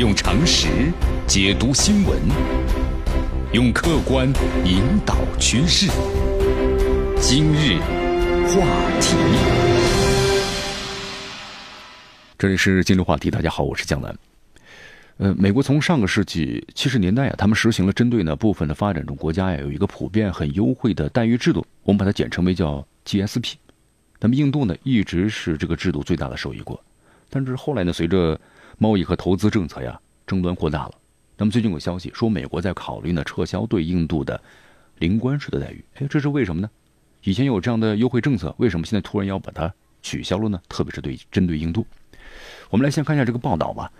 用常识解读新闻，用客观引导趋势。今日话题，这里是今日话题。大家好，我是江南。呃，美国从上个世纪七十年代啊，他们实行了针对呢部分的发展中国家呀，有一个普遍很优惠的待遇制度，我们把它简称为叫 GSP。那么印度呢，一直是这个制度最大的受益国，但是后来呢，随着贸易和投资政策呀，争端扩大了。那么最近有消息说，美国在考虑呢撤销对印度的零关税的待遇。哎，这是为什么呢？以前有这样的优惠政策，为什么现在突然要把它取消了呢？特别是对针对印度，我们来先看一下这个报道吧。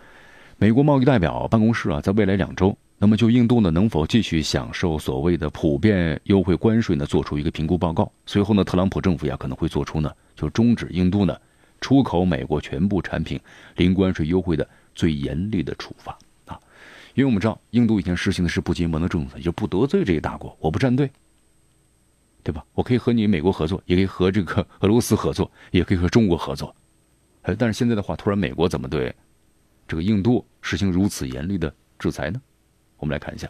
美国贸易代表办公室啊，在未来两周，那么就印度呢能否继续享受所谓的普遍优惠关税呢，做出一个评估报告。随后呢，特朗普政府呀可能会做出呢，就终止印度呢。出口美国全部产品零关税优惠的最严厉的处罚啊，因为我们知道印度以前实行的是不结盟的政策，就不得罪这一大国，我不站队，对吧？我可以和你美国合作，也可以和这个俄罗斯合作，也可以和中国合作。哎，但是现在的话，突然美国怎么对这个印度实行如此严厉的制裁呢？我们来看一下，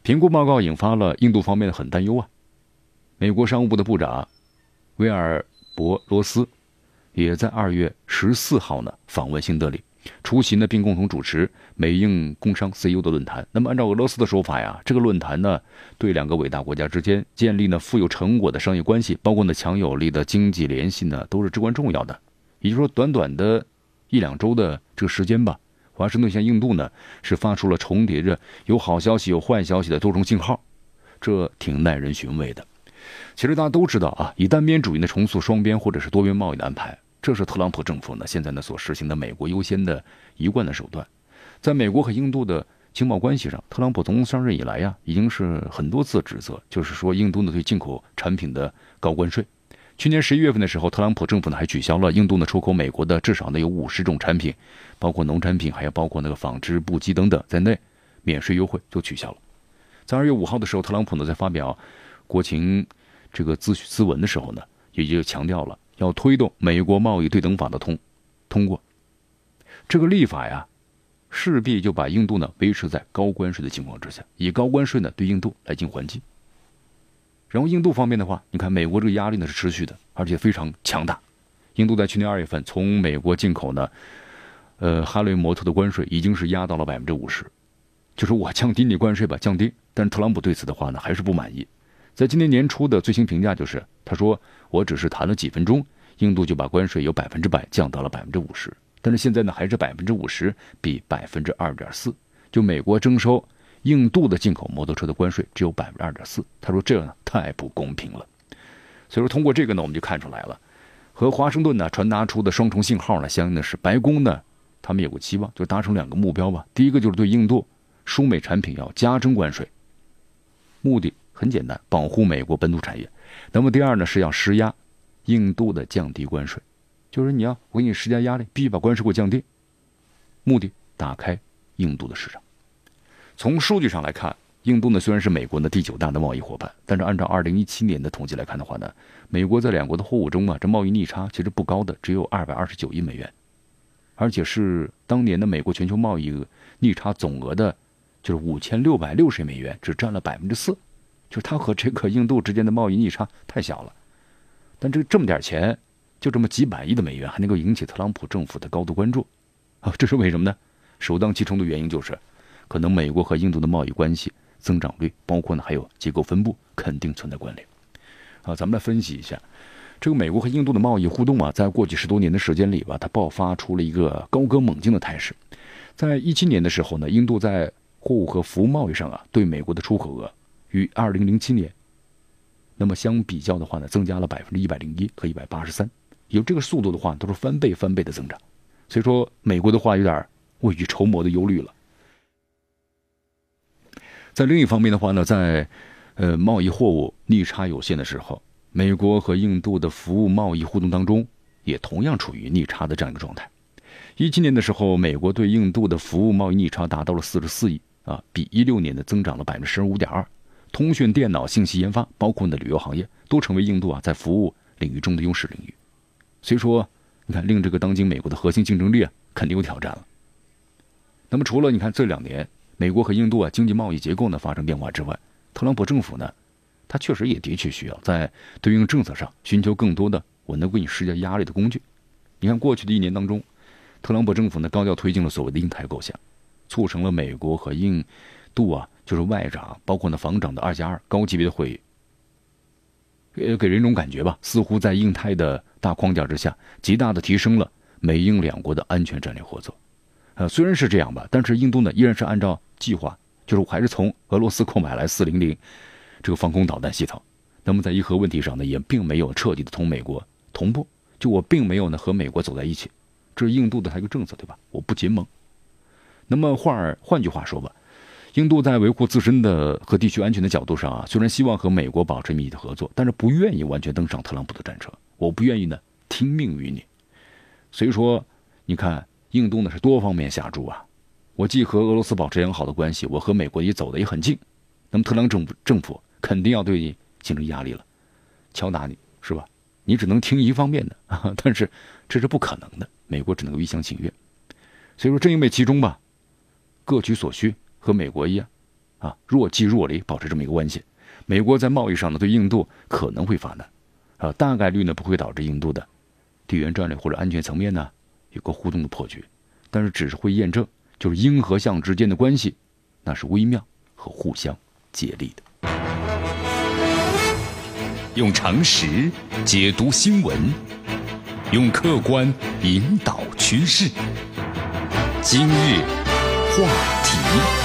评估报告引发了印度方面的很担忧啊。美国商务部的部长威尔伯罗斯。也在二月十四号呢访问新德里，出席呢并共同主持美印工商 CEO 的论坛。那么按照俄罗斯的说法呀，这个论坛呢对两个伟大国家之间建立呢富有成果的商业关系，包括呢强有力的经济联系呢都是至关重要的。也就是说，短短的一两周的这个时间吧，华盛顿向印度呢是发出了重叠着有好消息有坏消息的多重信号，这挺耐人寻味的。其实大家都知道啊，以单边主义呢重塑双边或者是多边贸易的安排，这是特朗普政府呢现在呢所实行的美国优先的一贯的手段。在美国和印度的经贸关系上，特朗普从上任以来呀，已经是很多次指责，就是说印度呢对进口产品的高关税。去年十一月份的时候，特朗普政府呢还取消了印度呢出口美国的至少呢有五十种产品，包括农产品，还有包括那个纺织布机等等在内，免税优惠就取消了。在二月五号的时候，特朗普呢在发表国情。这个咨咨文的时候呢，也就强调了要推动美国贸易对等法的通通过。这个立法呀，势必就把印度呢维持在高关税的情况之下，以高关税呢对印度来进行还击。然后印度方面的话，你看美国这个压力呢是持续的，而且非常强大。印度在去年二月份从美国进口呢，呃，哈雷摩托的关税已经是压到了百分之五十，就是我降低你关税吧，降低。但特朗普对此的话呢，还是不满意。在今年年初的最新评价就是，他说我只是谈了几分钟，印度就把关税由百分之百降到了百分之五十，但是现在呢还是百分之五十比百分之二点四，就美国征收印度的进口摩托车的关税只有百分之二点四，他说这样太不公平了，所以说通过这个呢我们就看出来了，和华盛顿呢传达出的双重信号呢，相应的是白宫呢他们有个期望，就达成两个目标吧，第一个就是对印度输美产品要加征关税，目的。很简单，保护美国本土产业。那么第二呢，是要施压印度的降低关税，就是你要我给你施加压力，必须把关税给我降低。目的打开印度的市场。从数据上来看，印度呢虽然是美国的第九大的贸易伙伴，但是按照二零一七年的统计来看的话呢，美国在两国的货物中啊，这贸易逆差其实不高的，只有二百二十九亿美元，而且是当年的美国全球贸易逆差总额的，就是五千六百六十亿美元，只占了百分之四。就是它和这个印度之间的贸易逆差太小了，但这个这么点钱，就这么几百亿的美元，还能够引起特朗普政府的高度关注，啊，这是为什么呢？首当其冲的原因就是，可能美国和印度的贸易关系增长率，包括呢还有结构分布，肯定存在关联。啊，咱们来分析一下，这个美国和印度的贸易互动啊，在过去十多年的时间里吧，它爆发出了一个高歌猛进的态势。在一七年的时候呢，印度在货物和服务贸易上啊，对美国的出口额。与二零零七年，那么相比较的话呢，增加了百分之一百零一和一百八十三，有这个速度的话，都是翻倍翻倍的增长。所以说，美国的话有点未雨绸缪的忧虑了。在另一方面的话呢，在呃贸易货物逆差有限的时候，美国和印度的服务贸易互动当中，也同样处于逆差的这样一个状态。一七年的时候，美国对印度的服务贸易逆差达到了四十四亿啊，比一六年的增长了百分之十五点二。通讯、电脑、信息研发，包括呢旅游行业，都成为印度啊在服务领域中的优势领域。所以说，你看，令这个当今美国的核心竞争力啊，肯定有挑战了。那么除了你看这两年美国和印度啊经济贸易结构呢发生变化之外，特朗普政府呢，他确实也的确需要在对应政策上寻求更多的我能给你施加压力的工具。你看过去的一年当中，特朗普政府呢高调推进了所谓的印太构想，促成了美国和印度啊就是外长包括呢防长的二加二高级别的会议。呃，给人一种感觉吧，似乎在印太的大框架之下，极大的提升了美英两国的安全战略合作。呃，虽然是这样吧，但是印度呢依然是按照计划，就是我还是从俄罗斯购买来四零零这个防空导弹系统。那么在伊核问题上呢，也并没有彻底的同美国同步，就我并没有呢和美国走在一起，这是印度的它一个政策，对吧？我不结盟。那么换换句话说吧。印度在维护自身的和地区安全的角度上啊，虽然希望和美国保持密切的合作，但是不愿意完全登上特朗普的战车。我不愿意呢听命于你。所以说，你看，印度呢是多方面下注啊。我既和俄罗斯保持良好的关系，我和美国也走得也很近。那么特朗普政府政府肯定要对你形成压力了，敲打你是吧？你只能听一方面的，但是这是不可能的。美国只能够一厢情愿。所以说，正因为其中吧，各取所需。和美国一样，啊，若即若离，保持这么一个关系。美国在贸易上呢，对印度可能会发难，啊，大概率呢不会导致印度的地缘战略或者安全层面呢有个互动的破局，但是只是会验证，就是英和象之间的关系，那是微妙和互相借力的。用常识解读新闻，用客观引导趋势。今日话题。